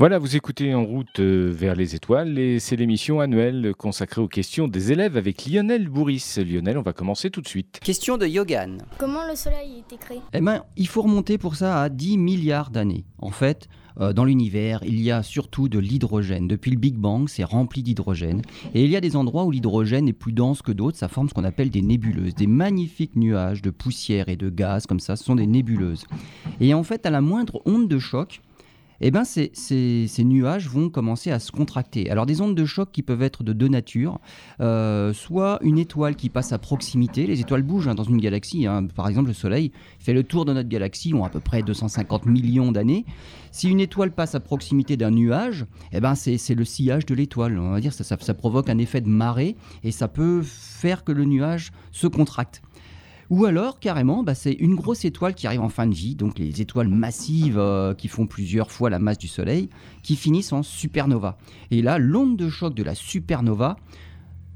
Voilà, vous écoutez En route euh, vers les étoiles et c'est l'émission annuelle consacrée aux questions des élèves avec Lionel Bourris. Lionel, on va commencer tout de suite. Question de Yogan. Comment le soleil a été créé Eh ben, il faut remonter pour ça à 10 milliards d'années. En fait, euh, dans l'univers, il y a surtout de l'hydrogène. Depuis le Big Bang, c'est rempli d'hydrogène. Et il y a des endroits où l'hydrogène est plus dense que d'autres. Ça forme ce qu'on appelle des nébuleuses, des magnifiques nuages de poussière et de gaz comme ça. Ce sont des nébuleuses. Et en fait, à la moindre onde de choc, eh ben ces, nuages vont commencer à se contracter. Alors des ondes de choc qui peuvent être de deux natures, euh, soit une étoile qui passe à proximité, les étoiles bougent hein, dans une galaxie, hein. par exemple le Soleil fait le tour de notre galaxie, ont à peu près 250 millions d'années. Si une étoile passe à proximité d'un nuage, eh ben c'est le sillage de l'étoile, on va dire ça, ça provoque un effet de marée et ça peut faire que le nuage se contracte. Ou alors, carrément, bah, c'est une grosse étoile qui arrive en fin de vie, donc les étoiles massives euh, qui font plusieurs fois la masse du Soleil, qui finissent en supernova. Et là, l'onde de choc de la supernova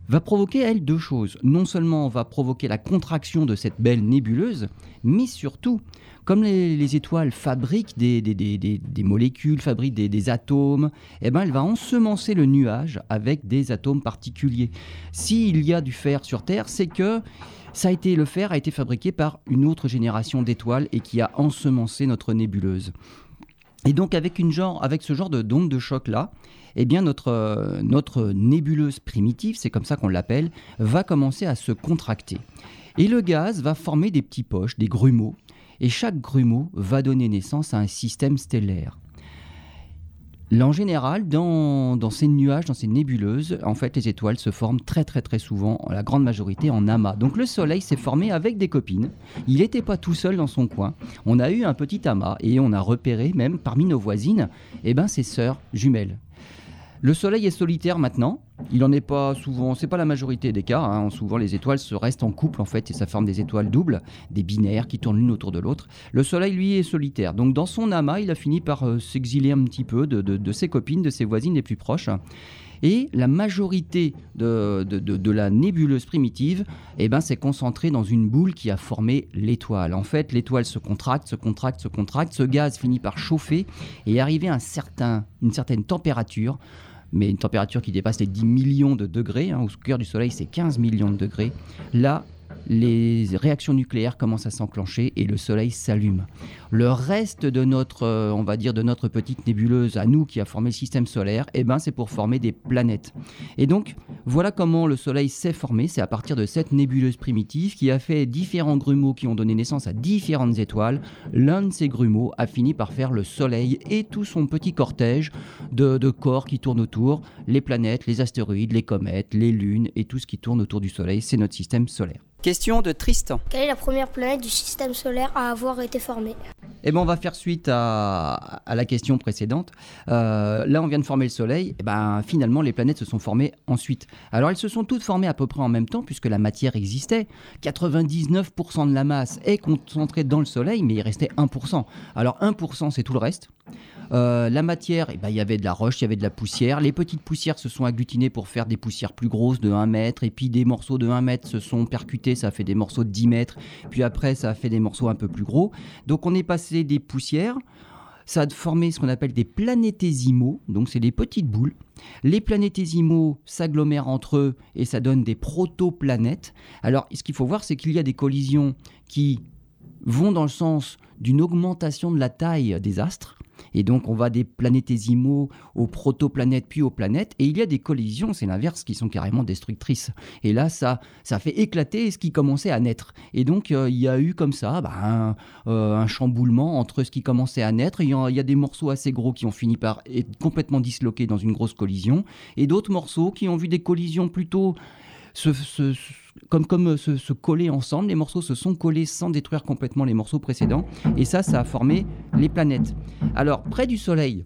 va provoquer, elle, deux choses. Non seulement va provoquer la contraction de cette belle nébuleuse, mais surtout, comme les, étoiles fabriquent des, molécules, fabriquent des, atomes, eh ben, elle va ensemencer le nuage avec des atomes particuliers. S'il y a du fer sur Terre, c'est que ça a été, le fer a été fabriqué par une autre génération d'étoiles et qui a ensemencé notre nébuleuse. Et donc avec, une genre, avec ce genre de d'onde de choc là, eh bien notre, notre nébuleuse primitive, c'est comme ça qu'on l'appelle, va commencer à se contracter. Et le gaz va former des petits poches, des grumeaux, et chaque grumeau va donner naissance à un système stellaire. En général, dans, ces nuages, dans ces nébuleuses, en fait, les étoiles se forment très très très souvent, la grande majorité en amas. Donc le Soleil s'est formé avec des copines. Il n'était pas tout seul dans son coin. On a eu un petit amas et on a repéré même parmi nos voisines, eh ben, ses sœurs jumelles. Le Soleil est solitaire maintenant. Il n'en est pas souvent, c'est pas la majorité des cas. Hein. Souvent, les étoiles se restent en couple en fait et ça forme des étoiles doubles, des binaires qui tournent l'une autour de l'autre. Le Soleil, lui, est solitaire. Donc, dans son amas, il a fini par euh, s'exiler un petit peu de, ses copines, de ses voisines les plus proches. Et la majorité de, la nébuleuse primitive eh ben, s'est concentrée dans une boule qui a formé l'étoile. En fait, l'étoile se contracte, se contracte, se contracte. Ce gaz finit par chauffer et arriver à une certaine température mais une température qui dépasse les 10 millions de degrés, hein, au cœur du Soleil c'est 15 millions de degrés, là les réactions nucléaires commencent à s'enclencher et le Soleil s'allume. Le reste de notre, euh, on va dire, de notre petite nébuleuse à nous qui a formé le système solaire, eh ben, c'est pour former des planètes. Et donc, voilà comment le Soleil s'est formé. C'est à partir de cette nébuleuse primitive qui a fait différents grumeaux qui ont donné naissance à différentes étoiles. L'un de ces grumeaux a fini par faire le Soleil et tout son petit cortège de, de corps qui tournent autour, les planètes, les astéroïdes, les comètes, les lunes et tout ce qui tourne autour du Soleil. C'est notre système solaire. Question de Tristan. Quelle est la première planète du système solaire à avoir été formée? Eh ben, on va faire suite à, la question précédente. Euh, là, on vient de former le Soleil. Eh ben, finalement, les planètes se sont formées ensuite. Alors, elles se sont toutes formées à peu près en même temps, puisque la matière existait. 99% de la masse est concentrée dans le Soleil, mais il restait 1%. Alors, 1%, c'est tout le reste. Euh, la matière, eh ben, il y avait de la roche, il y avait de la poussière. Les petites poussières se sont agglutinées pour faire des poussières plus grosses de 1 mètre. Et puis des morceaux de 1 mètre se sont percutés, ça a fait des morceaux de 10 mètres. Puis après, ça a fait des morceaux un peu plus gros. Donc on est passé des poussières. Ça a formé ce qu'on appelle des planétésimaux, donc c'est des petites boules. Les planétésimaux s'agglomèrent entre eux et ça donne des protoplanètes. Alors ce qu'il faut voir, c'est qu'il y a des collisions qui vont dans le sens d'une augmentation de la taille des astres. Et donc, on va des planétésimaux aux protoplanètes puis aux planètes. Et il y a des collisions, c'est l'inverse, qui sont carrément destructrices. Et là, ça, ça fait éclater ce qui commençait à naître. Et donc, euh, il y a eu comme ça bah, euh, un, chamboulement entre ce qui commençait à naître. Il y, a, des morceaux assez gros qui ont fini par être complètement disloqués dans une grosse collision. Et d'autres morceaux qui ont vu des collisions plutôt comme, comme se, se, coller ensemble. Les morceaux se sont collés sans détruire complètement les morceaux précédents. Et ça, ça a formé les planètes. Alors, près du Soleil,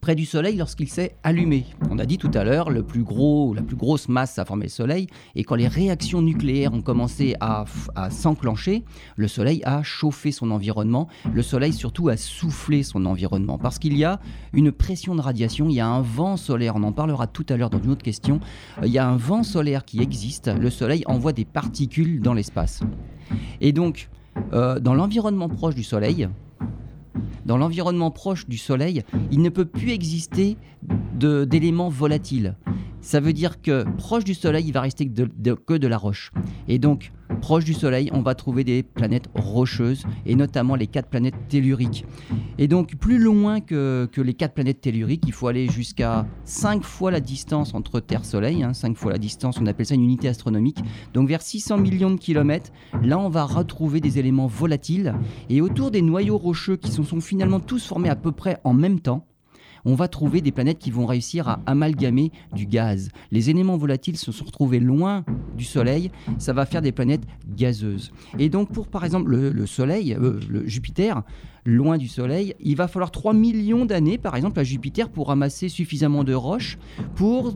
près du Soleil lorsqu'il s'est allumé. On a dit tout à l'heure, le plus gros, la plus grosse masse a formé le Soleil, et quand les réactions nucléaires ont commencé à, s'enclencher, le Soleil a chauffé son environnement, le Soleil surtout a soufflé son environnement, parce qu'il y a une pression de radiation, il y a un vent solaire, on en parlera tout à l'heure dans une autre question, il y a un vent solaire qui existe, le Soleil envoie des particules dans l'espace. Et donc, euh, dans l'environnement proche du Soleil, dans l'environnement proche du Soleil, il ne peut plus exister d'éléments volatiles. Ça veut dire que proche du Soleil, il va rester que de, la roche. Et donc, proche du Soleil, on va trouver des planètes rocheuses, et notamment les quatre planètes telluriques. Et donc, plus loin que, les quatre planètes telluriques, il faut aller jusqu'à 5 fois la distance entre Terre-Soleil, hein, 5 fois la distance, on appelle ça une unité astronomique. Donc, vers 600 millions de kilomètres, là, on va retrouver des éléments volatiles. Et autour des noyaux rocheux qui sont finalement tous formés à peu près en même temps, on va trouver des planètes qui vont réussir à amalgamer du gaz. Les éléments volatiles se sont retrouvés loin du Soleil, ça va faire des planètes gazeuses. Et donc pour par exemple le, Soleil, euh, le Jupiter, loin du Soleil, il va falloir 3 millions d'années par exemple à Jupiter pour ramasser suffisamment de roches pour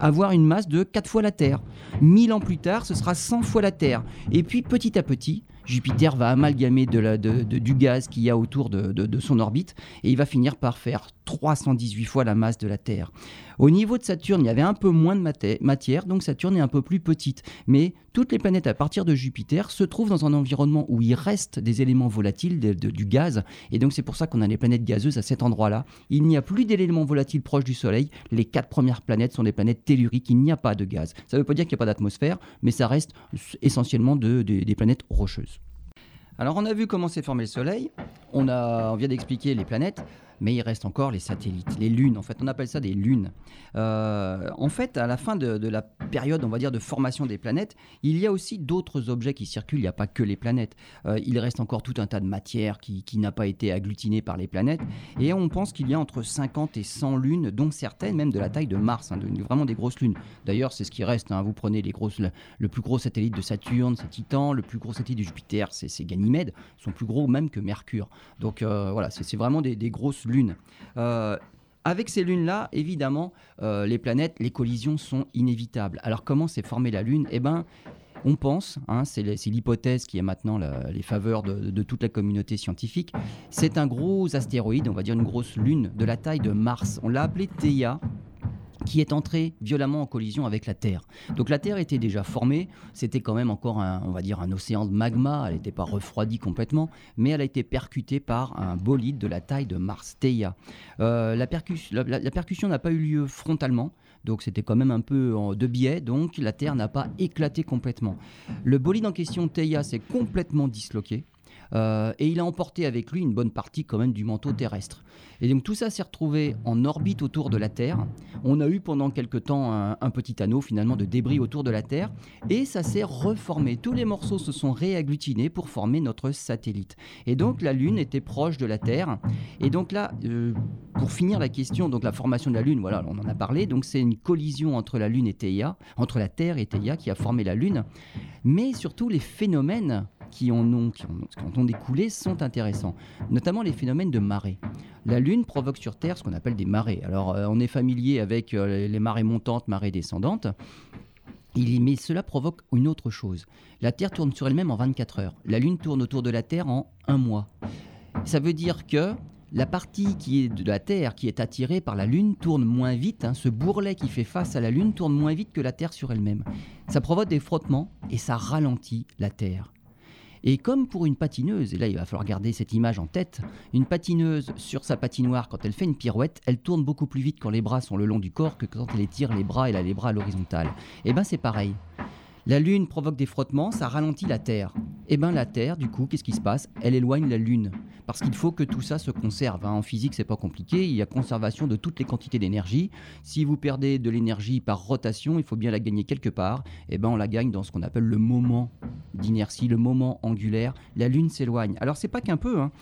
avoir une masse de 4 fois la Terre. 1000 ans plus tard, ce sera 100 fois la Terre. Et puis petit à petit, Jupiter va amalgamer du gaz qu'il y a autour de, son orbite et il va finir par faire 318 fois la masse de la Terre. Au niveau de Saturne, il y avait un peu moins de matière, donc Saturne est un peu plus petite. Mais toutes les planètes à partir de Jupiter se trouvent dans un environnement où il reste des éléments volatiles, du gaz, et donc c'est pour ça qu'on a les planètes gazeuses à cet endroit-là. Il n'y a plus d'éléments volatiles proches du Soleil. Les quatre premières planètes sont des planètes telluriques, il n'y a pas de gaz. Ça ne veut pas dire qu'il n'y a pas d'atmosphère, mais ça reste essentiellement des planètes rocheuses. Alors on a vu comment s'est formé le Soleil, on, vient d'expliquer les planètes mais il reste encore les satellites, les lunes. En fait, on appelle ça des lunes. Euh, en fait, à la fin de, la période, on va dire, de formation des planètes, il y a aussi d'autres objets qui circulent. Il n'y a pas que les planètes. Euh, il reste encore tout un tas de matière qui, n'a pas été agglutinée par les planètes. Et on pense qu'il y a entre 50 et 100 lunes, dont certaines même de la taille de Mars, hein, vraiment des grosses lunes. D'ailleurs, c'est ce qui reste. Hein. Vous prenez les grosses, le, plus gros satellite de Saturne, c'est Titan. Le plus gros satellite de Jupiter, c'est Ganymède. Ils sont plus gros même que Mercure. Donc euh, voilà, c'est vraiment des, des grosses lunes. Euh, avec ces lunes-là, évidemment, euh, les planètes, les collisions sont inévitables. Alors comment s'est formée la Lune? Eh bien, on pense, hein, c'est l'hypothèse qui a maintenant les faveurs de, de, toute la communauté scientifique, c'est un gros astéroïde, on va dire une grosse lune de la taille de Mars. On l'a appelé Theia qui est entrée violemment en collision avec la Terre. Donc la Terre était déjà formée, c'était quand même encore un, on va dire un océan de magma, elle n'était pas refroidie complètement, mais elle a été percutée par un bolide de la taille de Mars, Theia. Euh, la, la, percussion n'a pas eu lieu frontalement, donc c'était quand même un peu de biais, donc la Terre n'a pas éclaté complètement. Le bolide en question, Theia, s'est complètement disloqué. Euh, et il a emporté avec lui une bonne partie quand même du manteau terrestre. Et donc tout ça s'est retrouvé en orbite autour de la Terre. On a eu pendant quelque temps un, petit anneau finalement de débris autour de la Terre et ça s'est reformé. Tous les morceaux se sont réagglutinés pour former notre satellite. Et donc la Lune était proche de la Terre. Et donc là, euh, pour finir la question, donc la formation de la Lune, voilà, on en a parlé. Donc c'est une collision entre la Lune et Theia, entre la Terre et Theia qui a formé la Lune. Mais surtout les phénomènes qui en ont, qui découlé sont intéressants, notamment les phénomènes de marée. La Lune provoque sur Terre ce qu'on appelle des marées. Alors euh, on est familier avec euh, les marées montantes, marées descendantes. Mais cela provoque une autre chose. La Terre tourne sur elle-même en 24 heures. La Lune tourne autour de la Terre en un mois. Ça veut dire que la partie qui est de la Terre, qui est attirée par la Lune, tourne moins vite. Hein. Ce bourrelet qui fait face à la Lune tourne moins vite que la Terre sur elle-même. Ça provoque des frottements et ça ralentit la Terre. Et comme pour une patineuse, et là il va falloir garder cette image en tête, une patineuse sur sa patinoire, quand elle fait une pirouette, elle tourne beaucoup plus vite quand les bras sont le long du corps que quand elle étire les bras et a les bras à l'horizontale. Et eh bien c'est pareil. La Lune provoque des frottements, ça ralentit la Terre. Et eh bien la Terre, du coup, qu'est-ce qui se passe? Elle éloigne la Lune. Parce qu'il faut que tout ça se conserve. Hein. En physique, c'est pas compliqué. Il y a conservation de toutes les quantités d'énergie. Si vous perdez de l'énergie par rotation, il faut bien la gagner quelque part. Et eh ben on la gagne dans ce qu'on appelle le moment d'inertie, le moment angulaire. La Lune s'éloigne. Alors c'est pas qu'un peu. Hein.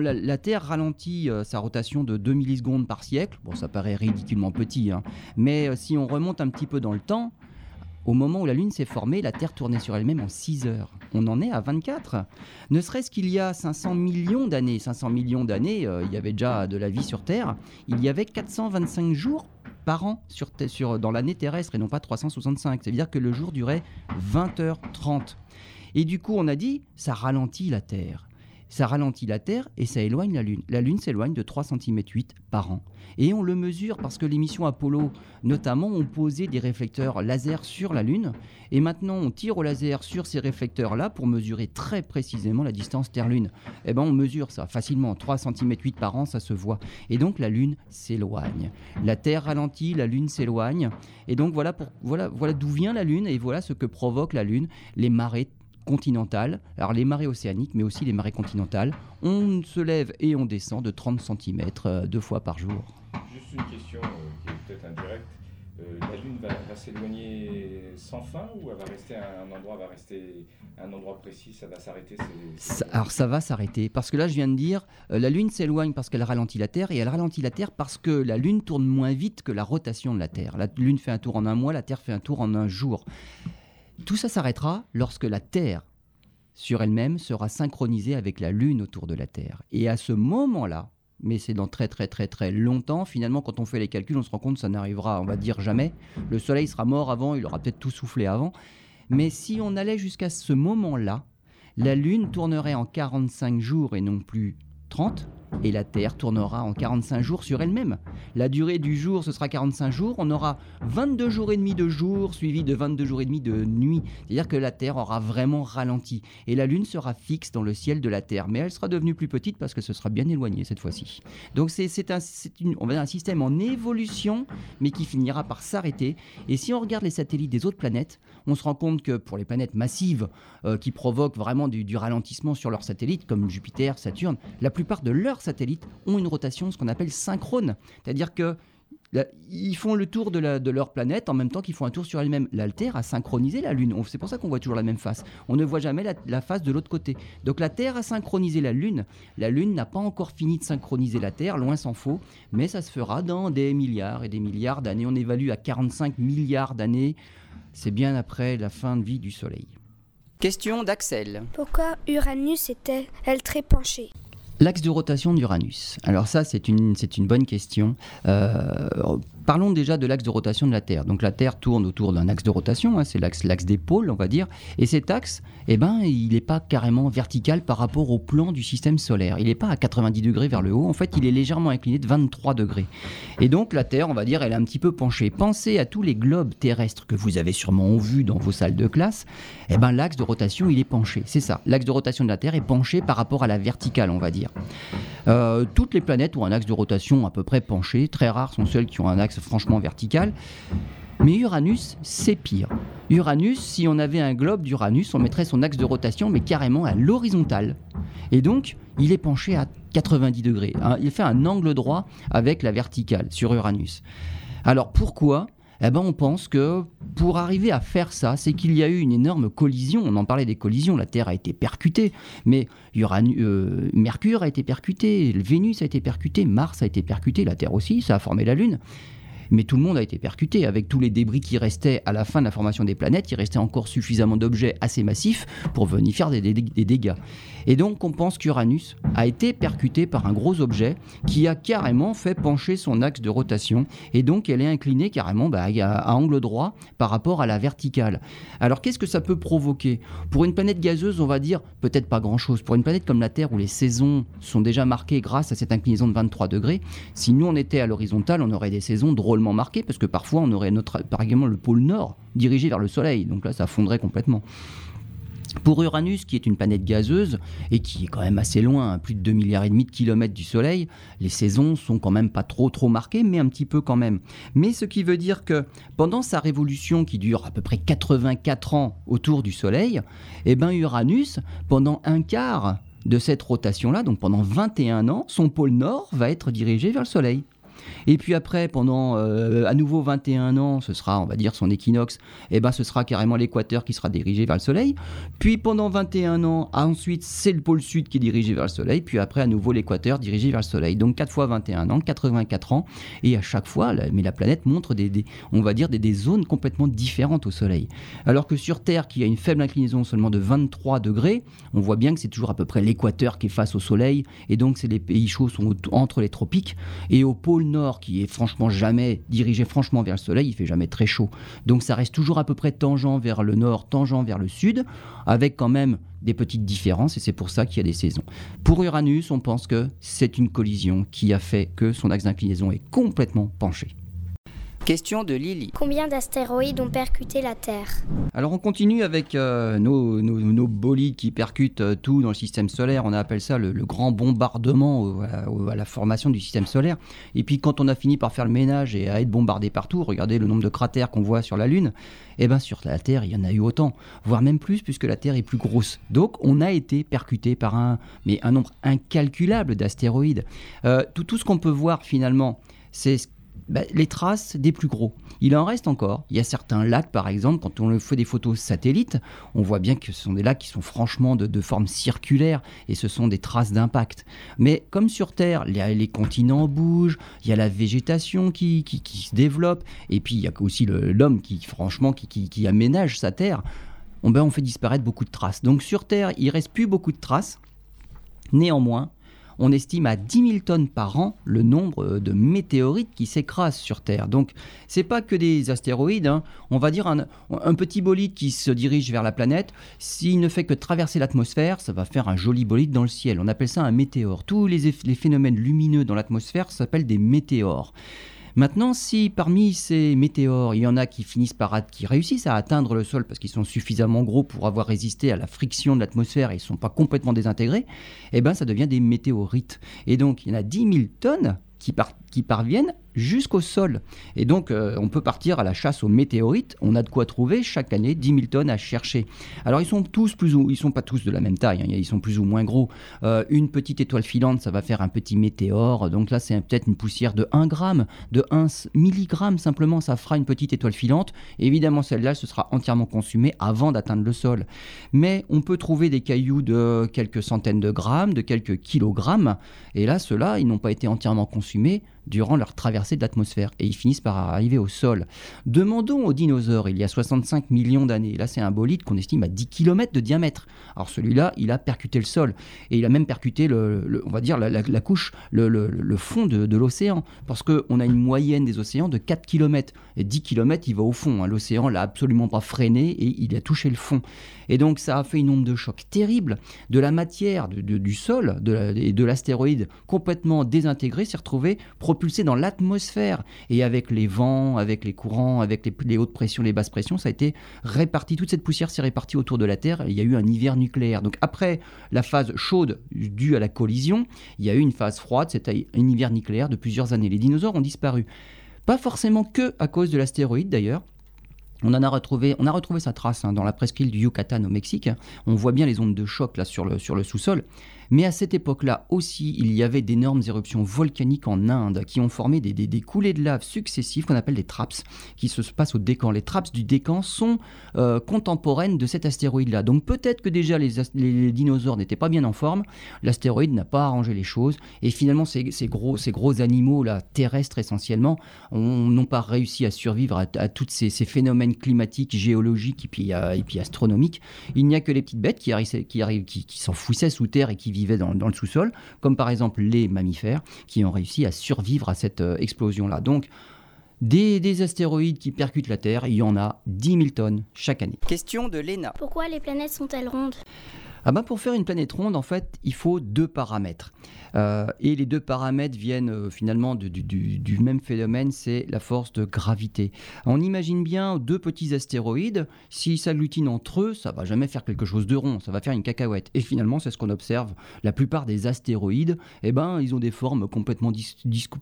la, Terre ralentit euh, sa rotation de 2 millisecondes par siècle. Bon, ça paraît ridiculement petit, hein. mais euh, si on remonte un petit peu dans le temps, au moment où la Lune s'est formée, la Terre tournait sur elle-même en 6 heures. On en est à 24. Ne serait-ce qu'il y a 500 millions d'années, 500 millions d'années, euh, il y avait déjà de la vie sur Terre, il y avait 425 jours par an sur, dans l'année terrestre et non pas 365. C'est-à-dire que le jour durait 20h30. Et du coup, on a dit, ça ralentit la Terre. Ça ralentit la Terre et ça éloigne la Lune. La Lune s'éloigne de 3 cm 8 par an. Et on le mesure parce que les missions Apollo, notamment, ont posé des réflecteurs laser sur la Lune. Et maintenant, on tire au laser sur ces réflecteurs-là pour mesurer très précisément la distance Terre-Lune. Eh bien, on mesure ça facilement. 3 cm 8 par an, ça se voit. Et donc, la Lune s'éloigne. La Terre ralentit, la Lune s'éloigne. Et donc, voilà, voilà, voilà d'où vient la Lune et voilà ce que provoque la Lune. Les marées continentales, alors les marées océaniques, mais aussi les marées continentales. On se lève et on descend de 30 cm euh, deux fois par jour. Juste une question euh, qui est peut-être indirecte. Euh, la Lune va, s'éloigner sans fin ou elle va rester à un endroit, va rester un endroit précis, ça va s'arrêter Alors ça va s'arrêter parce que là je viens de dire la Lune s'éloigne parce qu'elle ralentit la Terre et elle ralentit la Terre parce que la Lune tourne moins vite que la rotation de la Terre. La Lune fait un tour en un mois, la Terre fait un tour en un jour. Tout ça s'arrêtera lorsque la Terre sur elle-même sera synchronisée avec la Lune autour de la Terre. Et à ce moment-là, mais c'est dans très très très très longtemps, finalement quand on fait les calculs, on se rend compte que ça n'arrivera, on va dire jamais. Le Soleil sera mort avant, il aura peut-être tout soufflé avant. Mais si on allait jusqu'à ce moment-là, la Lune tournerait en 45 jours et non plus 30, et la Terre tournera en 45 jours sur elle-même. La durée du jour, ce sera 45 jours. On aura 22 jours et demi de jour suivi de 22 jours et demi de nuit. C'est-à-dire que la Terre aura vraiment ralenti. Et la Lune sera fixe dans le ciel de la Terre. Mais elle sera devenue plus petite parce que ce sera bien éloigné cette fois-ci. Donc c'est un, un système en évolution, mais qui finira par s'arrêter. Et si on regarde les satellites des autres planètes, on se rend compte que pour les planètes massives euh, qui provoquent vraiment du, du ralentissement sur leurs satellites, comme Jupiter, Saturne, la plupart de leurs satellites ont une rotation, ce qu'on appelle synchrone. C'est-à-dire que ils font le tour de, leur planète en même temps qu'ils font un tour sur elle-même. L'Alter a synchronisé la Lune. C'est pour ça qu'on voit toujours la même face. On ne voit jamais la, face de l'autre côté. Donc la Terre a synchronisé la Lune. La Lune n'a pas encore fini de synchroniser la Terre, loin s'en faut. Mais ça se fera dans des milliards et des milliards d'années. On évalue à 45 milliards d'années. C'est bien après la fin de vie du Soleil. Question d'Axel. Pourquoi Uranus était-elle très penchée? L'axe de rotation d'Uranus. Alors ça, c'est une, une bonne question. Euh, Parlons déjà de l'axe de rotation de la Terre. Donc la Terre tourne autour d'un axe de rotation, hein, c'est l'axe, l'axe des pôles, on va dire. Et cet axe, eh ben, il n'est pas carrément vertical par rapport au plan du système solaire. Il n'est pas à 90 degrés vers le haut. En fait, il est légèrement incliné de 23 degrés. Et donc la Terre, on va dire, elle est un petit peu penchée. Pensez à tous les globes terrestres que vous avez sûrement vus dans vos salles de classe. Eh ben, l'axe de rotation, il est penché. C'est ça. L'axe de rotation de la Terre est penché par rapport à la verticale, on va dire. Euh, toutes les planètes ont un axe de rotation à peu près penché. Très rares sont celles qui ont un axe franchement vertical. Mais Uranus, c'est pire. Uranus, si on avait un globe d'Uranus, on mettrait son axe de rotation, mais carrément à l'horizontale. Et donc, il est penché à 90 degrés. Il fait un angle droit avec la verticale sur Uranus. Alors pourquoi? Eh ben, on pense que pour arriver à faire ça, c'est qu'il y a eu une énorme collision. On en parlait des collisions, la Terre a été percutée, mais euh, Mercure a été percuté, Vénus a été percuté, Mars a été percuté, la Terre aussi, ça a formé la Lune mais tout le monde a été percuté. Avec tous les débris qui restaient à la fin de la formation des planètes, il restait encore suffisamment d'objets assez massifs pour venir faire des, dégâts. Et donc on pense qu'Uranus a été percuté par un gros objet qui a carrément fait pencher son axe de rotation, et donc elle est inclinée carrément bah, à, angle droit par rapport à la verticale. Alors qu'est-ce que ça peut provoquer? Pour une planète gazeuse, on va dire peut-être pas grand-chose. Pour une planète comme la Terre où les saisons sont déjà marquées grâce à cette inclinaison de 23 degrés, si nous on était à l'horizontale, on aurait des saisons drôles marqué, parce que parfois on aurait notre, par exemple le pôle nord dirigé vers le Soleil, donc là ça fondrait complètement. Pour Uranus, qui est une planète gazeuse et qui est quand même assez loin, plus de 2 milliards et demi de kilomètres du Soleil, les saisons sont quand même pas trop trop marquées, mais un petit peu quand même. Mais ce qui veut dire que pendant sa révolution qui dure à peu près 84 ans autour du Soleil, eh ben Uranus, pendant un quart de cette rotation-là, donc pendant 21 ans, son pôle nord va être dirigé vers le Soleil. Et puis après, pendant euh, à nouveau 21 ans, ce sera, on va dire, son équinoxe, et eh ben ce sera carrément l'équateur qui sera dirigé vers le Soleil. Puis pendant 21 ans, ensuite, c'est le pôle sud qui est dirigé vers le Soleil. Puis après, à nouveau, l'équateur dirigé vers le Soleil. Donc 4 fois 21 ans, 84 ans. Et à chaque fois, mais la planète montre des, on va dire, des, des, zones complètement différentes au Soleil. Alors que sur Terre, qui a une faible inclinaison seulement de 23 degrés, on voit bien que c'est toujours à peu près l'équateur qui est face au Soleil. Et donc, c'est les pays chauds sont entre les tropiques. Et au pôle nord, qui est franchement jamais dirigé franchement vers le soleil, il fait jamais très chaud. Donc ça reste toujours à peu près tangent vers le nord, tangent vers le sud, avec quand même des petites différences et c'est pour ça qu'il y a des saisons. Pour Uranus, on pense que c'est une collision qui a fait que son axe d'inclinaison est complètement penché. Question de Lily. Combien d'astéroïdes ont percuté la Terre? Alors on continue avec euh, nos, nos- nos bolides qui percutent euh, tout dans le système solaire. On appelle ça le, le grand bombardement au- à, au- à la formation du système solaire. Et puis quand on a fini par faire le ménage et à être bombardé partout, regardez le nombre de cratères qu'on voit sur la Lune. Eh bien sur la Terre, il y en a eu autant, voire même plus puisque la Terre est plus grosse. Donc on a été percuté par un, mais un nombre incalculable d'astéroïdes. Euh, tout, tout ce qu'on peut voir finalement, c'est ce bah, les traces des plus gros. Il en reste encore. Il y a certains lacs, par exemple, quand on fait des photos satellites, on voit bien que ce sont des lacs qui sont franchement de, forme circulaire et ce sont des traces d'impact. Mais comme sur Terre, les, continents bougent, il y a la végétation qui, qui- qui se développe et puis il y a aussi l'homme qui, franchement, qui, qui- qui aménage sa Terre. On, ben, on fait disparaître beaucoup de traces. Donc sur Terre, il reste plus beaucoup de traces. Néanmoins, on estime à 10 000 tonnes par an le nombre euh, de météorites qui s'écrasent sur Terre. Donc, c'est pas que des astéroïdes. hein. On va dire un, petit bolide qui se dirige vers la planète. S'il ne fait que traverser l'atmosphère, ça va faire un joli bolide dans le ciel. On appelle ça un météore. Tous les phénomènes lumineux dans l'atmosphère s'appellent des météores. Maintenant, si parmi ces météores, il y en a qui finissent par qui réussissent à atteindre le sol parce qu'ils sont suffisamment gros pour avoir résisté à la friction de l'atmosphère et ne sont pas complètement désintégrés, eh ben ça devient des météorites. Et donc, il y en a 10 000 tonnes qui, qui parviennent jusqu'au sol. Et donc, euh, on peut partir à la chasse aux météorites. On a de quoi trouver chaque année 10 000 tonnes à chercher. Alors, ils sont tous plus ou ils sont pas tous de la même taille. hein. Ils sont plus ou moins gros. Euh, une petite étoile filante, ça va faire un petit météore. Donc là, c'est peut-être une poussière de 1 gramme, de 1 milligramme simplement. Ça fera une petite étoile filante. Évidemment, celle-là, ce sera entièrement consumée avant d'atteindre le sol. Mais on peut trouver des cailloux de quelques centaines de grammes, de quelques kilogrammes. Et là, ceux-là, ils n'ont pas été entièrement consumés durant leur traversée de l'atmosphère et ils finissent par arriver au sol. Demandons aux dinosaures, il y a 65 millions d'années, là c'est un bolide qu'on estime à 10 km de diamètre. Alors celui-là, il a percuté le sol et il a même percuté, le, on va dire, la, couche, le, le- fond de, l'océan parce qu'on a une moyenne des océans de 4 km. Et 10 km, il va au fond. hein. L'océan l'a absolument pas freiné et il a touché le fond. Et donc ça a fait une onde de choc terrible de la matière, du sol de et de l'astéroïde complètement désintégré s'est retrouvé propulsé dans l'atmosphère. Et avec les vents, avec les courants, avec les, hautes pressions, les basses pressions, ça a été réparti. Toute cette poussière s'est répartie autour de la Terre. Il y a eu un hiver nucléaire. Donc après la phase chaude due à la collision, il y a eu une phase froide, c'était un hiver nucléaire de plusieurs années. Les dinosaures ont disparu. Pas forcément que à cause de l'astéroïde d'ailleurs. On en a retrouvé, on a retrouvé sa trace hein, dans la presqu'île du Yucatan au Mexique. On voit bien les ondes de choc là sur le sous-sol. Mais à cette époque-là aussi, il y avait d'énormes éruptions volcaniques en Inde qui ont formé des, coulées de lave successives qu'on appelle des traps, qui se passent au Décan. Les traps du Décan sont euh, contemporaines de cet astéroïde-là. Donc peut-être que déjà les, dinosaures n'étaient pas bien en forme, l'astéroïde n'a pas arrangé les choses, et finalement ces, gros, animaux-là, terrestres essentiellement, ont- n'ont pas réussi à survivre à, tous ces, phénomènes climatiques, géologiques euh, et puis astronomiques. Il n'y a que les petites bêtes qui, qui s'enfouissaient sous terre et qui vivaient dans, dans le sous-sol, comme par exemple les mammifères, qui ont réussi à survivre à cette euh, explosion-là. Donc, des, des astéroïdes qui percutent la Terre, il y en a 10 000 tonnes chaque année. Question de Léna. Pourquoi les planètes sont-elles rondes? Ah ben pour faire une planète ronde, en fait, il faut deux paramètres. Euh, et les deux paramètres viennent euh, finalement du, même phénomène, c'est la force de gravité. On imagine bien deux petits astéroïdes, s'ils s'agglutinent entre eux, ça va jamais faire quelque chose de rond, ça va faire une cacahuète. Et finalement, c'est ce qu'on observe. La plupart des astéroïdes, eh ben, ils ont des formes complètement dis-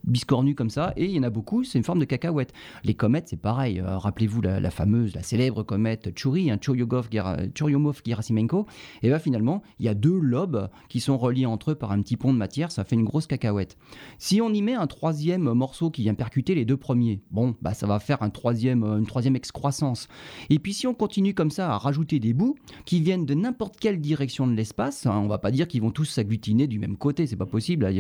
biscornues comme ça, et il y en a beaucoup, c'est une forme de cacahuète. Les comètes, c'est pareil. Euh, Rappelez-vous la, fameuse, la célèbre comète Chury, hein, Churyumov-Gera- Churyumov-Gerasimenko. Et bien finalement, il y a deux lobes qui sont reliés entre eux par un petit pont de matière, ça fait une grosse cacahuète. Si on y met un troisième morceau qui vient percuter les deux premiers, bon, bah ça va faire un troisième, euh, une troisième excroissance. Et puis si on continue comme ça à rajouter des bouts qui viennent de n'importe quelle direction de l'espace, hein, on va pas dire qu'ils vont tous s'agglutiner du même côté, c'est pas possible,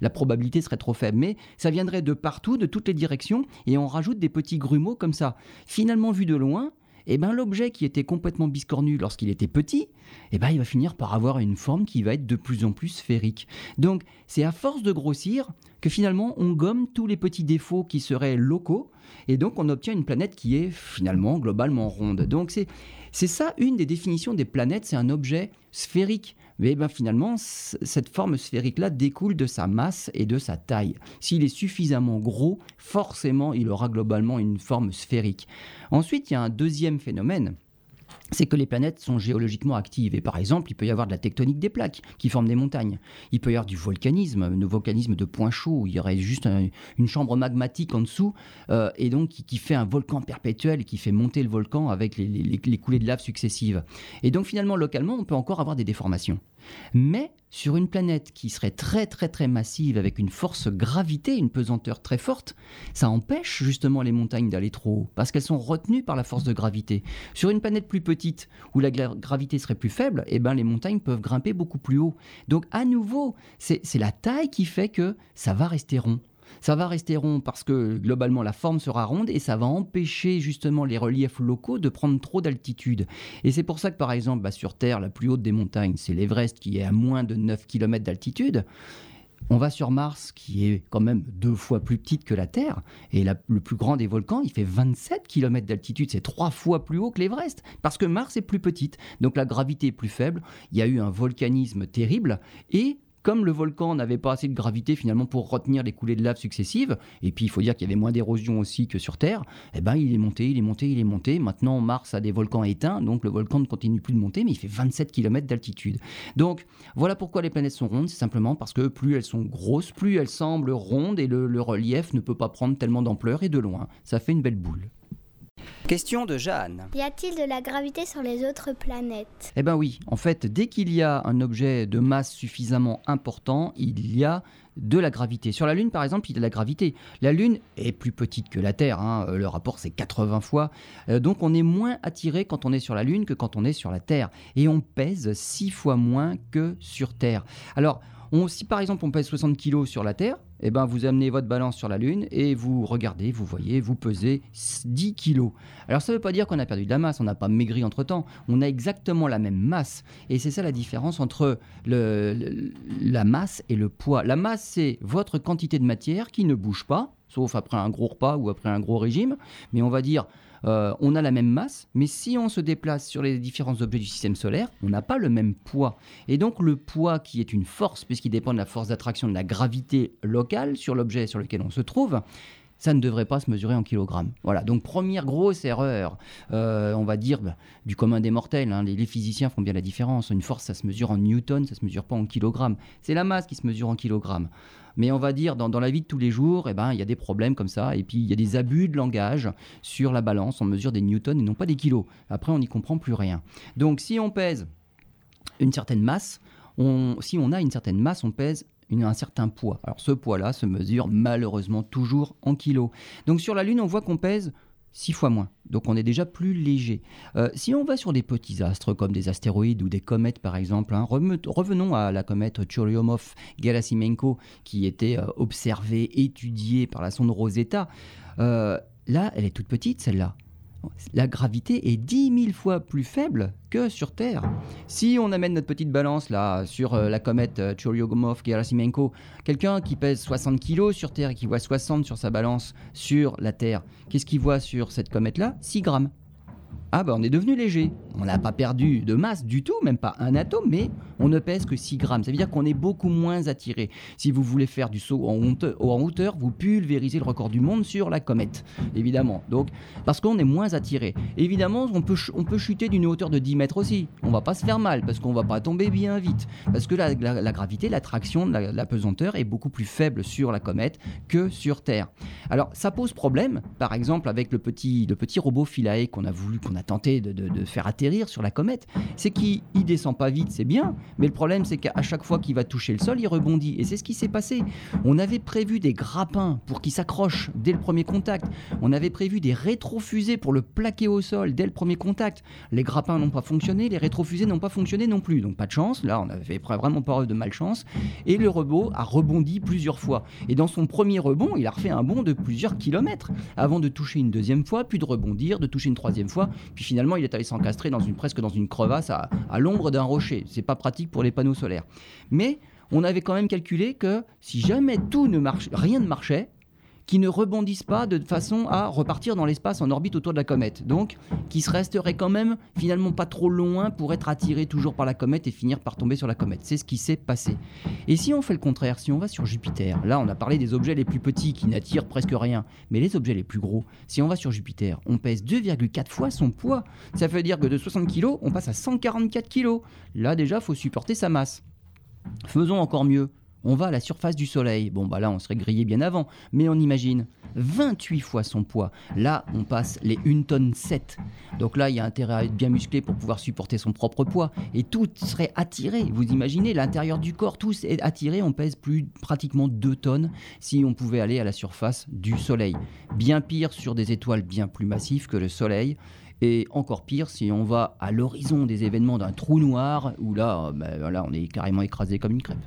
la probabilité serait trop faible, mais ça viendrait de partout, de toutes les directions, et on rajoute des petits grumeaux comme ça. Finalement, vu de loin, eh ben, l'objet qui était complètement biscornu lorsqu'il était petit, eh ben, il va finir par avoir une forme qui va être de plus en plus sphérique. Donc c'est à force de grossir que finalement on gomme tous les petits défauts qui seraient locaux et donc on obtient une planète qui est finalement globalement ronde. Donc c'est c'est ça une des définitions des planètes, c'est un objet sphérique. Mais ben finalement, cette forme sphérique-là découle de sa masse et de sa taille. S'il est suffisamment gros, forcément, il aura globalement une forme sphérique. Ensuite, il y a un deuxième phénomène c'est que les planètes sont géologiquement actives. Et par exemple, il peut y avoir de la tectonique des plaques qui forment des montagnes. Il peut y avoir du volcanisme, un volcanisme de points chauds, il y aurait juste une chambre magmatique en dessous, euh, et donc qui, fait un volcan perpétuel, qui fait monter le volcan avec les coulées de lave successives. Et donc finalement, localement, on peut encore avoir des déformations. Mais sur une planète qui serait très très très massive avec une force gravité, une pesanteur très forte, ça empêche justement les montagnes d'aller trop haut parce qu'elles sont retenues par la force de gravité. Sur une planète plus petite où la gravité serait plus faible, eh ben les montagnes peuvent grimper beaucoup plus haut. Donc à nouveau, c'est la taille qui fait que ça va rester rond. Ça va rester rond parce que globalement la forme sera ronde et ça va empêcher justement les reliefs locaux de prendre trop d'altitude. Et c'est pour ça que par exemple bah, sur Terre, la plus haute des montagnes, c'est l'Everest qui est à moins de 9 km d'altitude. On va sur Mars, qui est quand même deux fois plus petite que la Terre, et le plus grand des volcans, il fait 27 km d'altitude, c'est trois fois plus haut que l'Everest, parce que Mars est plus petite, donc la gravité est plus faible, il y a eu un volcanisme terrible, et comme le volcan n'avait pas assez de gravité finalement pour retenir les coulées de lave successives, et puis il faut dire qu'il y avait moins d'érosion aussi que sur Terre, eh ben il est monté, il est monté, il est monté. Maintenant Mars a des volcans éteints, donc le volcan ne continue plus de monter, mais il fait 27 km d'altitude. Donc voilà pourquoi les planètes sont rondes, c'est simplement parce que plus elles sont grosses, plus elles semblent rondes et le, le relief ne peut pas prendre tellement d'ampleur et de loin. Ça fait une belle boule. Question de Jeanne. Y a-t-il de la gravité sur les autres planètes? Eh bien oui, en fait, dès qu'il y a un objet de masse suffisamment important, il y a de la gravité. Sur la Lune, par exemple, il y a de la gravité. La Lune est plus petite que la Terre, hein. euh, le rapport c'est 80 fois, euh, donc on est moins attiré quand on est sur la Lune que quand on est sur la Terre. Et on pèse 6 fois moins que sur Terre. Alors, si par exemple on pèse 60 kg sur la Terre, eh ben, vous amenez votre balance sur la Lune et vous regardez, vous voyez, vous pesez 10 kg. Alors ça ne veut pas dire qu'on a perdu de la masse, on n'a pas maigri entre-temps, on a exactement la même masse. Et c'est ça la différence entre la masse et le poids. La masse, c'est votre quantité de matière qui ne bouge pas, sauf après un gros repas ou après un gros régime, mais on va dire euh, on a la même masse, mais si on se déplace sur les différents objets du système solaire, on n'a pas le même poids. Et donc le poids, qui est une force, puisqu'il dépend de la force d'attraction de la gravité locale sur l'objet sur lequel on se trouve, ça ne devrait pas se mesurer en kilogrammes. Voilà, donc première grosse erreur, euh, on va dire, bah, du commun des mortels. Hein. les, physiciens font bien la différence. Une force, ça se mesure en newton, ça se mesure pas en kilogrammes. C'est la masse qui se mesure en kilogrammes. Mais on va dire, dans, la vie de tous les jours, eh ben, il y a des problèmes comme ça. Et puis, il y a des abus de langage sur la balance. On mesure des newtons et non pas des kilos. Après, on n'y comprend plus rien. Donc, si on pèse une certaine masse, si on a une certaine masse, on pèse un certain poids. Alors ce poids-là se mesure malheureusement toujours en kilos. Donc sur la Lune, on voit qu'on pèse six fois moins. Donc on est déjà plus léger. Euh, si on va sur des petits astres comme des astéroïdes ou des comètes par exemple, hein, revenons à la comète Churyumov-Gerasimenko qui était euh, observée, étudiée par la sonde Rosetta. Euh, là, elle est toute petite celle-là la gravité est 10 000 fois plus faible que sur Terre. Si on amène notre petite balance là sur euh, la comète euh, Churyumov-Gerasimenko, quelqu'un qui pèse 60 kg sur Terre et qui voit 60 sur sa balance sur la Terre, qu'est-ce qu'il voit sur cette comète là 6 grammes. Ah ben on est devenu léger. On n'a pas perdu de masse du tout, même pas un atome, mais on ne pèse que 6 grammes. Ça veut dire qu'on est beaucoup moins attiré. Si vous voulez faire du saut en hauteur, vous pulvérisez le record du monde sur la comète, évidemment. Donc, parce qu'on est moins attiré. Évidemment, on peut, on peut chuter d'une hauteur de 10 mètres aussi. On va pas se faire mal, parce qu'on va pas tomber bien vite. Parce que la, gravité, l'attraction, la, la pesanteur est beaucoup plus faible sur la comète que sur Terre. Alors, ça pose problème, par exemple, avec le petit, le petit robot Philae qu'on a voulu, qu'on a tenté de, faire atterrir sur la comète, c'est qu'il descend pas vite, c'est bien, mais le problème c'est qu'à chaque fois qu'il va toucher le sol, il rebondit. Et c'est ce qui s'est passé. On avait prévu des grappins pour qu'il s'accroche dès le premier contact. On avait prévu des rétrofusées pour le plaquer au sol dès le premier contact. Les grappins n'ont pas fonctionné, les rétrofusées n'ont pas fonctionné non plus. Donc pas de chance, là on avait vraiment pas de malchance. Et le robot a rebondi plusieurs fois. Et dans son premier rebond, il a refait un bond de plusieurs kilomètres avant de toucher une deuxième fois, puis de rebondir, de toucher une troisième fois, puis finalement il est allé s'encastrer dans une, presque dans une crevasse à, l'ombre d'un rocher. C'est pas pratique pour les panneaux solaires. Mais on avait quand même calculé que si jamais tout ne marche, rien ne marchait, qui ne rebondissent pas de façon à repartir dans l'espace en orbite autour de la comète. Donc, qui se resterait quand même finalement pas trop loin pour être attiré toujours par la comète et finir par tomber sur la comète. C'est ce qui s'est passé. Et si on fait le contraire, si on va sur Jupiter, là on a parlé des objets les plus petits qui n'attirent presque rien, mais les objets les plus gros, si on va sur Jupiter, on pèse 2,4 fois son poids. Ça veut dire que de 60 kg, on passe à 144 kg. Là déjà, faut supporter sa masse. Faisons encore mieux on va à la surface du Soleil. Bon, bah là, on serait grillé bien avant, mais on imagine 28 fois son poids. Là, on passe les 1 tonne 7. Donc là, il y a intérêt à être bien musclé pour pouvoir supporter son propre poids. Et tout serait attiré. Vous imaginez, l'intérieur du corps, tout est attiré. On pèse plus pratiquement 2 tonnes si on pouvait aller à la surface du Soleil. Bien pire sur des étoiles bien plus massives que le Soleil. Et encore pire si on va à l'horizon des événements d'un trou noir, où là, ben, là, on est carrément écrasé comme une crêpe.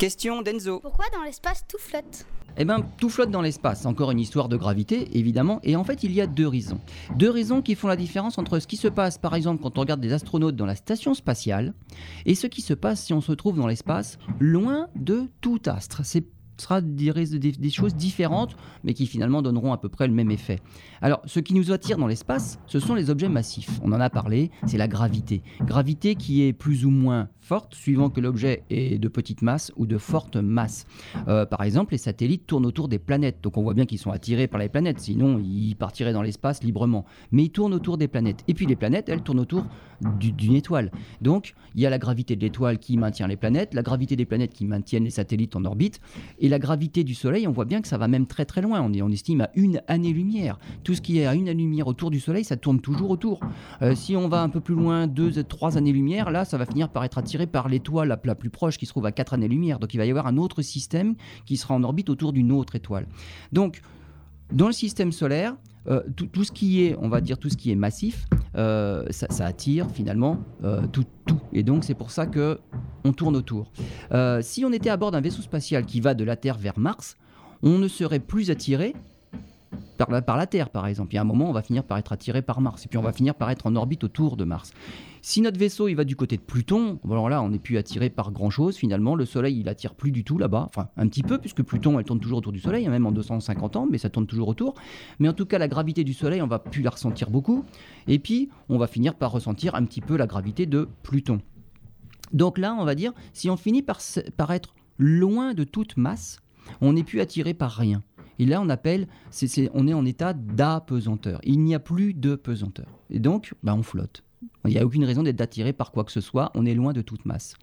Question d'Enzo. Pourquoi dans l'espace tout flotte? Eh bien, tout flotte dans l'espace. Encore une histoire de gravité, évidemment. Et en fait, il y a deux raisons. Deux raisons qui font la différence entre ce qui se passe, par exemple, quand on regarde des astronautes dans la station spatiale, et ce qui se passe si on se trouve dans l'espace, loin de tout astre. C'est sera des, des, choses différentes, mais qui finalement donneront à peu près le même effet. Alors, ce qui nous attire dans l'espace, ce sont les objets massifs. On en a parlé, c'est la gravité. Gravité qui est plus ou moins suivant que l'objet est de petite masse ou de forte masse. Euh, par exemple, les satellites tournent autour des planètes, donc on voit bien qu'ils sont attirés par les planètes, sinon ils partiraient dans l'espace librement. Mais ils tournent autour des planètes. Et puis les planètes, elles tournent autour d'une étoile. Donc, il y a la gravité de l'étoile qui maintient les planètes, la gravité des planètes qui maintiennent les satellites en orbite, et la gravité du Soleil, on voit bien que ça va même très très loin. On, on estime à une année-lumière. Tout ce qui est à une année-lumière autour du Soleil, ça tourne toujours autour. Euh, si on va un peu plus loin, deux, trois années-lumière, là, ça va finir par être attiré par l'étoile la, plus proche qui se trouve à quatre années-lumière. Donc il va y avoir un autre système qui sera en orbite autour d'une autre étoile. Donc, dans le système solaire, euh, tout, ce qui est, on va dire, tout ce qui est massif, euh, ça, attire finalement euh, tout, tout. Et donc c'est pour ça que on tourne autour. si on était à bord d'un vaisseau spatial qui va de la Terre vers Mars, on ne serait plus attiré par la, par la Terre, par exemple. Il y a un moment, on va finir par être attiré par Mars, et puis on va finir par être en orbite autour de Mars. Si notre vaisseau il va du côté de Pluton, alors là on n'est plus attiré par grand chose finalement, le Soleil il attire plus du tout là-bas, enfin un petit peu puisque Pluton elle tourne toujours autour du Soleil, hein, même en 250 ans, mais ça tourne toujours autour. Mais en tout cas la gravité du Soleil on va plus la ressentir beaucoup, et puis on va finir par ressentir un petit peu la gravité de Pluton. Donc là on va dire, si on finit par, être loin de toute masse, on n'est plus attiré par rien. Et là, on appelle, on est en état d'apesanteur. Il n'y a plus de pesanteur. Et donc, bah, on flotte. Il n'y a aucune raison d'être attiré par quoi que ce soit, on est loin de toute masse.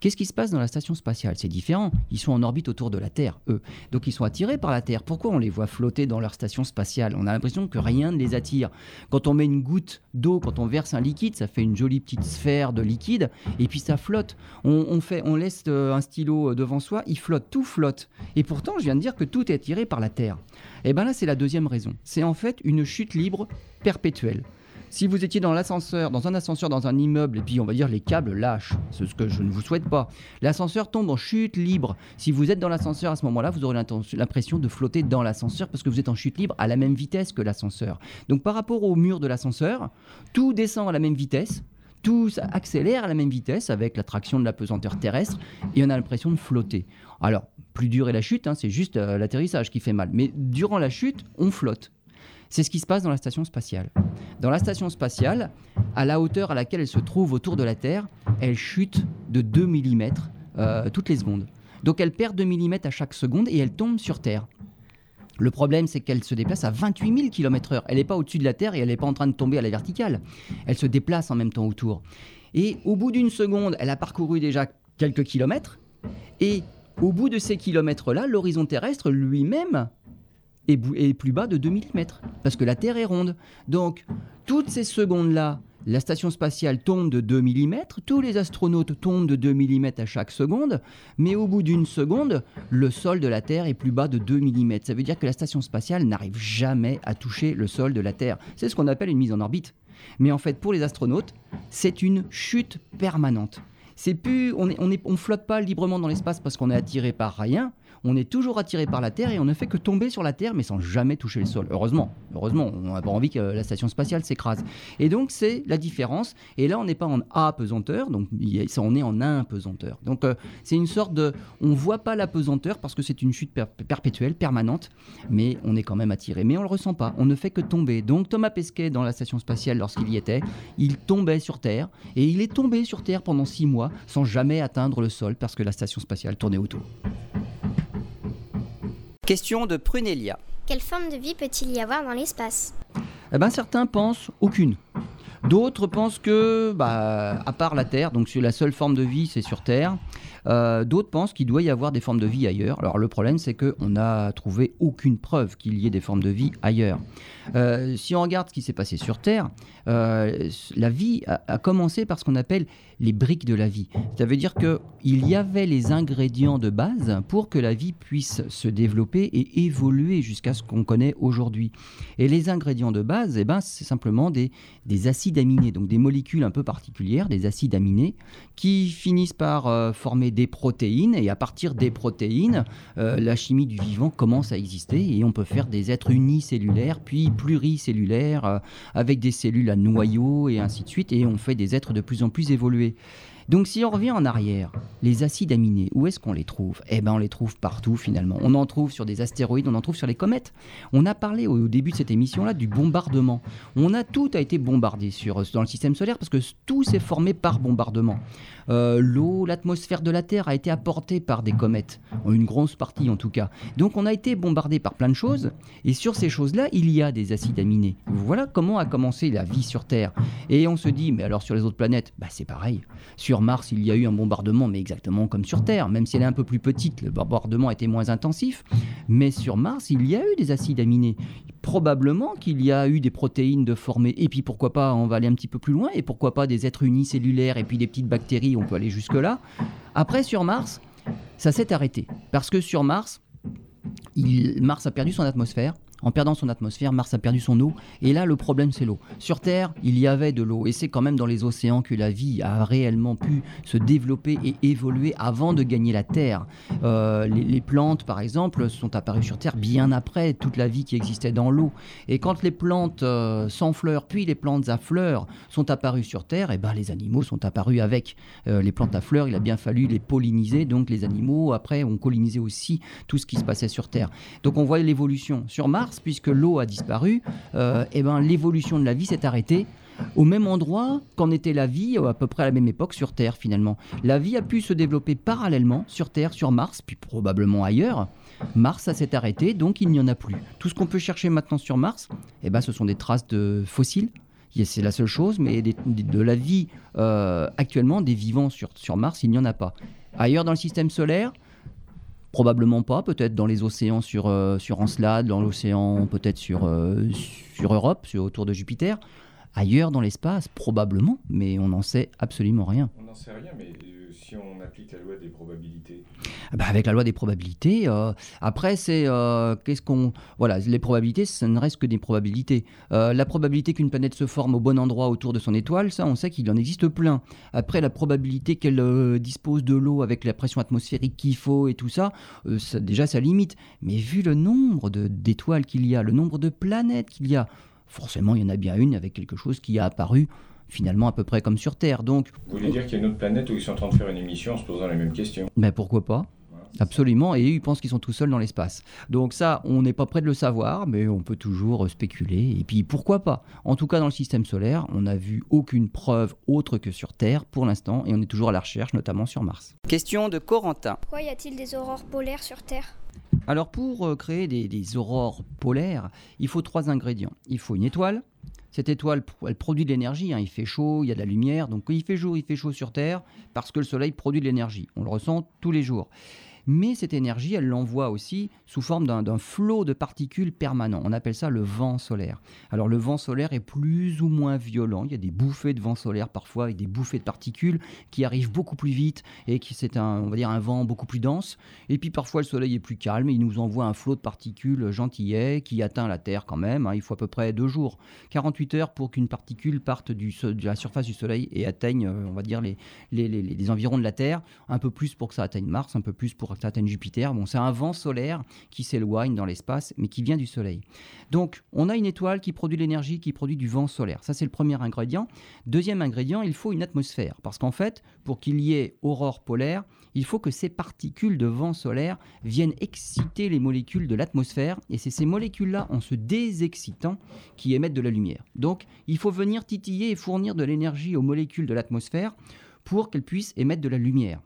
Qu'est-ce qui se passe dans la station spatiale? C'est différent, ils sont en orbite autour de la Terre, eux. Donc ils sont attirés par la Terre. Pourquoi on les voit flotter dans leur station spatiale? On a l'impression que rien ne les attire. Quand on met une goutte d'eau, quand on verse un liquide, ça fait une jolie petite sphère de liquide, et puis ça flotte. On, fait, on laisse euh, un stylo euh, devant soi, il flotte, tout flotte. Et pourtant, je viens de dire que tout est attiré par la Terre. Et bien là, c'est la deuxième raison. C'est en fait une chute libre perpétuelle. Si vous étiez dans l'ascenseur, dans un ascenseur, dans un immeuble, et puis on va dire les câbles lâchent, c'est ce que je ne vous souhaite pas. L'ascenseur tombe en chute libre. Si vous êtes dans l'ascenseur à ce moment-là, vous aurez l'impression de flotter dans l'ascenseur parce que vous êtes en chute libre à la même vitesse que l'ascenseur. Donc par rapport au mur de l'ascenseur, tout descend à la même vitesse, tout accélère à la même vitesse avec l'attraction de la pesanteur terrestre et on a l'impression de flotter. Alors, plus dur est la chute, hein, c'est juste euh, l'atterrissage qui fait mal. Mais durant la chute, on flotte. C'est ce qui se passe dans la station spatiale. Dans la station spatiale, à la hauteur à laquelle elle se trouve autour de la Terre, elle chute de 2 mm euh, toutes les secondes. Donc elle perd 2 mm à chaque seconde et elle tombe sur Terre. Le problème, c'est qu'elle se déplace à 28 000 km/h. Elle n'est pas au-dessus de la Terre et elle n'est pas en train de tomber à la verticale. Elle se déplace en même temps autour. Et au bout d'une seconde, elle a parcouru déjà quelques kilomètres. Et au bout de ces kilomètres-là, l'horizon terrestre lui-même est, plus bas de 2 mm, parce que la Terre est ronde. Donc, toutes ces secondes-là, la station spatiale tombe de 2 mm, tous les astronautes tombent de 2 mm à chaque seconde, mais au bout d'une seconde, le sol de la Terre est plus bas de 2 mm. Ça veut dire que la station spatiale n'arrive jamais à toucher le sol de la Terre. C'est ce qu'on appelle une mise en orbite. Mais en fait, pour les astronautes, c'est une chute permanente. c'est plus, on est, est, on flotte pas librement dans l'espace parce qu'on est attiré par rien. On est toujours attiré par la Terre et on ne fait que tomber sur la Terre, mais sans jamais toucher le sol. Heureusement, heureusement, on n'a pas envie que la station spatiale s'écrase. Et donc c'est la différence. Et là, on n'est pas en donc a- ça, on est en impesanteur. Donc euh, c'est une sorte de, on voit pas la pesanteur parce que c'est une chute per- perpétuelle, permanente, mais on est quand même attiré. Mais on le ressent pas. On ne fait que tomber. Donc Thomas Pesquet dans la station spatiale, lorsqu'il y était, il tombait sur Terre et il est tombé sur Terre pendant six mois sans jamais atteindre le sol parce que la station spatiale tournait autour. Question de Prunelia. Quelle forme de vie peut-il y avoir dans l'espace? Eh ben, certains pensent aucune. D'autres pensent que, bah, à part la Terre, donc la seule forme de vie, c'est sur Terre. Euh, D'autres pensent qu'il doit y avoir des formes de vie ailleurs. Alors le problème, c'est qu'on n'a trouvé aucune preuve qu'il y ait des formes de vie ailleurs. Euh, si on regarde ce qui s'est passé sur Terre, euh, la vie a, commencé par ce qu'on appelle les briques de la vie. Ça veut dire qu'il y avait les ingrédients de base pour que la vie puisse se développer et évoluer jusqu'à ce qu'on connaît aujourd'hui. Et les ingrédients de base, eh ben, c'est simplement des, des acides aminés, donc des molécules un peu particulières, des acides aminés, qui finissent par euh, former des protéines. Et à partir des protéines, euh, la chimie du vivant commence à exister et on peut faire des êtres unicellulaires, puis pluricellulaires, euh, avec des cellules à noyaux et ainsi de suite. Et on fait des êtres de plus en plus évolués. Donc si on revient en arrière, les acides aminés, où est-ce qu'on les trouve? Eh bien on les trouve partout finalement. On en trouve sur des astéroïdes, on en trouve sur les comètes. On a parlé au début de cette émission-là du bombardement. On a tout a été bombardé sur, dans le système solaire parce que tout s'est formé par bombardement. Euh, L'eau, l'atmosphère de la Terre a été apportée par des comètes, une grosse partie en tout cas. Donc on a été bombardé par plein de choses et sur ces choses-là, il y a des acides aminés. Voilà comment a commencé la vie sur Terre. Et on se dit, mais alors sur les autres planètes, bah, c'est pareil. Sur Mars, il y a eu un bombardement, mais exactement comme sur Terre, même si elle est un peu plus petite, le bombardement était moins intensif. Mais sur Mars, il y a eu des acides aminés. Probablement qu'il y a eu des protéines de formées. Et puis pourquoi pas, on va aller un petit peu plus loin, et pourquoi pas des êtres unicellulaires et puis des petites bactéries, on peut aller jusque-là. Après, sur Mars, ça s'est arrêté. Parce que sur Mars, Mars a perdu son atmosphère. En perdant son atmosphère, Mars a perdu son eau. Et là, le problème, c'est l'eau. Sur Terre, il y avait de l'eau. Et c'est quand même dans les océans que la vie a réellement pu se développer et évoluer avant de gagner la Terre. Euh, les, plantes, par exemple, sont apparues sur Terre bien après toute la vie qui existait dans l'eau. Et quand les plantes euh, sans fleurs, puis les plantes à fleurs sont apparues sur Terre, et ben, les animaux sont apparus avec. Euh, les plantes à fleurs, il a bien fallu les polliniser. Donc les animaux, après, ont colonisé aussi tout ce qui se passait sur Terre. Donc on voit l'évolution. Sur Mars, puisque l'eau a disparu, euh, eh ben, l'évolution de la vie s'est arrêtée au même endroit qu'en était la vie euh, à peu près à la même époque sur Terre finalement. La vie a pu se développer parallèlement sur Terre, sur Mars, puis probablement ailleurs. Mars, s'est arrêté, donc il n'y en a plus. Tout ce qu'on peut chercher maintenant sur Mars, eh ben, ce sont des traces de fossiles. Et C'est la seule chose, mais de la vie euh, actuellement, des vivants sur, sur Mars, il n'y en a pas. Ailleurs dans le système solaire, Probablement pas, peut-être dans les océans sur, euh, sur Encelade, dans l'océan peut-être sur, euh, sur Europe, sur, autour de Jupiter. Ailleurs dans l'espace, probablement, mais on n'en sait absolument rien. On n'en sait rien, mais euh, si on applique la loi des probabilités, Ah bah, avec la loi des probabilités, euh, après c'est euh, qu'est-ce qu'on voilà les probabilités, ça ne reste que des probabilités. Euh, la probabilité qu'une planète se forme au bon endroit autour de son étoile, ça on sait qu'il en existe plein. Après la probabilité qu'elle dispose de l'eau avec la pression atmosphérique qu'il faut et tout ça, ça déjà ça limite. Mais vu le nombre d'étoiles qu'il y a, le nombre de planètes qu'il y a, forcément il y en a bien une avec quelque chose qui a apparu finalement à peu près comme sur Terre. Donc vous voulez dire qu'il y a une autre planète où ils sont en train de faire une émission en se posant les mêmes questions ben pourquoi pas. Absolument, et ils pensent qu'ils sont tout seuls dans l'espace. Donc ça, on n'est pas prêt de le savoir, mais on peut toujours euh, spéculer. Et puis pourquoi pas? En tout cas, dans le système solaire, on n'a vu aucune preuve autre que sur Terre pour l'instant, et on est toujours à la recherche, notamment sur Mars. Question de Corentin. Pourquoi y a-t-il des aurores polaires sur Terre? Alors pour euh, créer des, aurores polaires, il faut trois ingrédients. Il faut une étoile. Cette étoile, elle produit de l'énergie. hein. Il fait chaud, il y a de la lumière. Donc il fait jour, il fait chaud sur Terre parce que le Soleil produit de l'énergie. On le ressent tous les jours. Mais cette énergie, elle l'envoie aussi sous forme d'un flot de particules permanent. On appelle ça le vent solaire. Alors le vent solaire est plus ou moins violent. Il y a des bouffées de vent solaire parfois avec des bouffées de particules qui arrivent beaucoup plus vite et qui c'est un, on va dire, un vent beaucoup plus dense. Et puis parfois le soleil est plus calme, il nous envoie un flot de particules gentillet qui atteint la Terre quand même. Hein. Il faut à peu près deux jours, 48 heures pour qu'une particule parte de la surface du soleil et atteigne, euh, on va dire, les, les, les, les environs de la Terre. Un peu plus pour que ça atteigne Mars, un peu plus pour atteigne Jupiter. Bon, c'est un vent solaire qui s'éloigne dans l'espace, mais qui vient du Soleil. Donc, on a une étoile qui produit l'énergie, qui produit du vent solaire. Ça, c'est le premier ingrédient. Deuxième ingrédient, il faut une atmosphère. Parce qu'en fait, pour qu'il y ait aurore polaire, il faut que ces particules de vent solaire viennent exciter les molécules de l'atmosphère. Et c'est ces molécules-là, en se désexcitant, qui émettent de la lumière. Donc, il faut venir titiller et fournir de l'énergie aux molécules de l'atmosphère pour qu'elles puissent émettre de la lumière.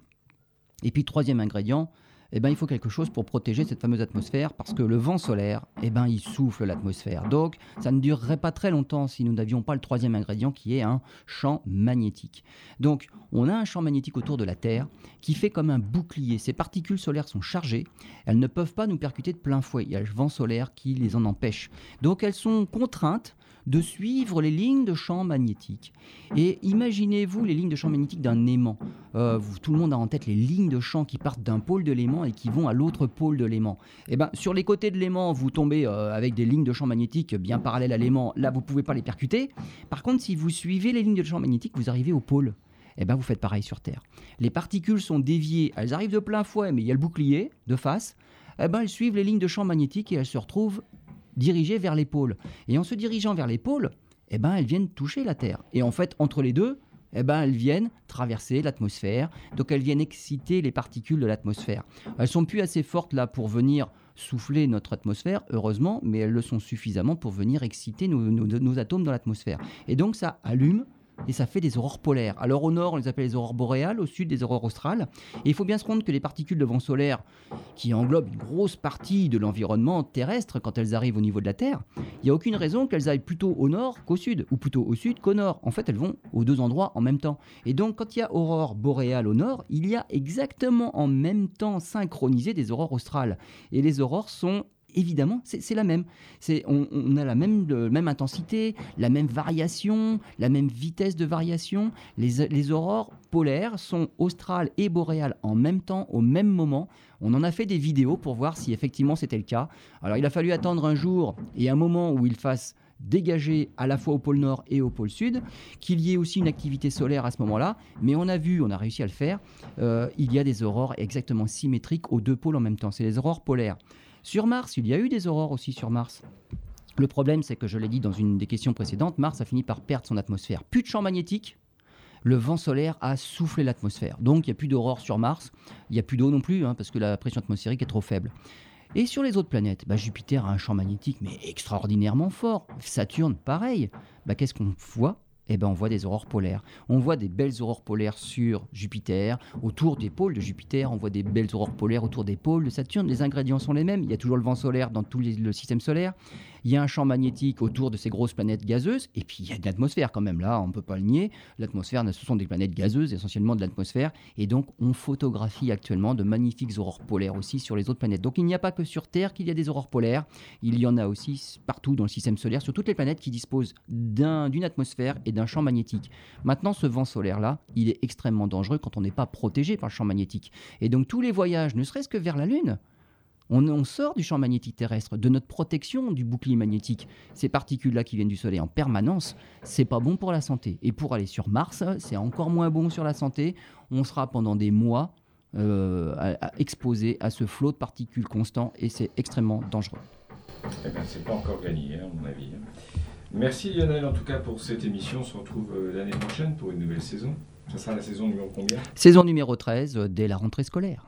Et puis, troisième ingrédient, eh ben, il faut quelque chose pour protéger cette fameuse atmosphère, parce que le vent solaire, eh ben, il souffle l'atmosphère. Donc, ça ne durerait pas très longtemps si nous n'avions pas le troisième ingrédient qui est un champ magnétique. Donc, on a un champ magnétique autour de la Terre qui fait comme un bouclier. Ces particules solaires sont chargées, elles ne peuvent pas nous percuter de plein fouet. Il y a le vent solaire qui les en empêche. Donc, elles sont contraintes de suivre les lignes de champ magnétique. Et imaginez-vous les lignes de champ magnétique d'un aimant. Euh, tout le monde a en tête les lignes de champ qui partent d'un pôle de l'aimant et qui vont à l'autre pôle de l'aimant. Et ben, sur les côtés de l'aimant, vous tombez euh, avec des lignes de champ magnétique bien parallèles à l'aimant. Là, vous pouvez pas les percuter. Par contre, si vous suivez les lignes de champ magnétique, vous arrivez au pôle. Et ben, vous faites pareil sur Terre. Les particules sont déviées, elles arrivent de plein fouet, mais il y a le bouclier de face. Et ben, elles suivent les lignes de champ magnétique et elles se retrouvent dirigées vers les pôles. Et en se dirigeant vers les pôles, eh ben, elles viennent toucher la Terre. Et en fait, entre les deux, eh ben, elles viennent traverser l'atmosphère, donc elles viennent exciter les particules de l'atmosphère. Elles sont plus assez fortes là pour venir souffler notre atmosphère, heureusement, mais elles le sont suffisamment pour venir exciter nos, nos- nos atomes dans l'atmosphère. Et donc ça allume et ça fait des aurores polaires. Alors au nord, on les appelle les aurores boréales, au sud, des aurores australes. Et il faut bien se rendre que les particules de vent solaire, qui englobent une grosse partie de l'environnement terrestre quand elles arrivent au niveau de la Terre, il n'y a aucune raison qu'elles aillent plutôt au nord qu'au sud, ou plutôt au sud qu'au nord. En fait, elles vont aux deux endroits en même temps. Et donc, quand il y a aurore boréale au nord, il y a exactement en même temps synchronisé des aurores australes. Et les aurores sont évidemment, c'est la même. On, a la même, intensité, la même variation, la même vitesse de variation. Les, les aurores polaires sont australes et boréales en même temps, au même moment. On en a fait des vidéos pour voir si effectivement c'était le cas. Alors il a fallu attendre un jour et un moment où il fasse dégager à la fois au pôle nord et au pôle sud, qu'il y ait aussi une activité solaire à ce moment-là, mais on a vu, on a réussi à le faire, euh, il y a des aurores exactement symétriques aux deux pôles en même temps, c'est les aurores polaires. Sur Mars, il y a eu des aurores aussi sur Mars. Le problème, c'est que je l'ai dit dans une des questions précédentes, Mars a fini par perdre son atmosphère. Plus de champ magnétique, le vent solaire a soufflé l'atmosphère. Donc il n'y a plus d'aurore sur Mars, il n'y a plus d'eau non plus, hein, parce que la pression atmosphérique est trop faible. Et sur les autres planètes, bah, Jupiter a un champ magnétique mais extraordinairement fort. Saturne, pareil. Bah, Qu'est-ce qu'on voit? Eh ben, on voit des aurores polaires. On voit des belles aurores polaires sur Jupiter, autour des pôles de Jupiter. On voit des belles aurores polaires autour des pôles de Saturne. Les ingrédients sont les mêmes. Il y a toujours le vent solaire dans tout le système solaire. Il y a un champ magnétique autour de ces grosses planètes gazeuses. Et puis il y a de l'atmosphère quand même. Là, on ne peut pas le nier. L'atmosphère, ce sont des planètes gazeuses, essentiellement de l'atmosphère. Et donc, on photographie actuellement de magnifiques aurores polaires aussi sur les autres planètes. Donc, il n'y a pas que sur Terre qu'il y a des aurores polaires. Il y en a aussi partout dans le système solaire, sur toutes les planètes qui disposent d'un- d'une atmosphère et d'un champ magnétique. Maintenant, ce vent solaire-là, il est extrêmement dangereux quand on n'est pas protégé par le champ magnétique. Et donc, tous les voyages, ne serait-ce que vers la Lune, on, sort du champ magnétique terrestre, de notre protection du bouclier magnétique. Ces particules-là qui viennent du Soleil en permanence, c'est pas bon pour la santé. Et pour aller sur Mars, c'est encore moins bon sur la santé. On sera pendant des mois euh, exposé à ce flot de particules constant et c'est extrêmement dangereux. Eh c'est pas encore gagné, hein, à mon avis. Merci Lionel, en tout cas, pour cette émission. On se retrouve euh, l'année prochaine pour une nouvelle saison. Ça sera la saison numéro combien? Saison numéro 13 euh, dès la rentrée scolaire.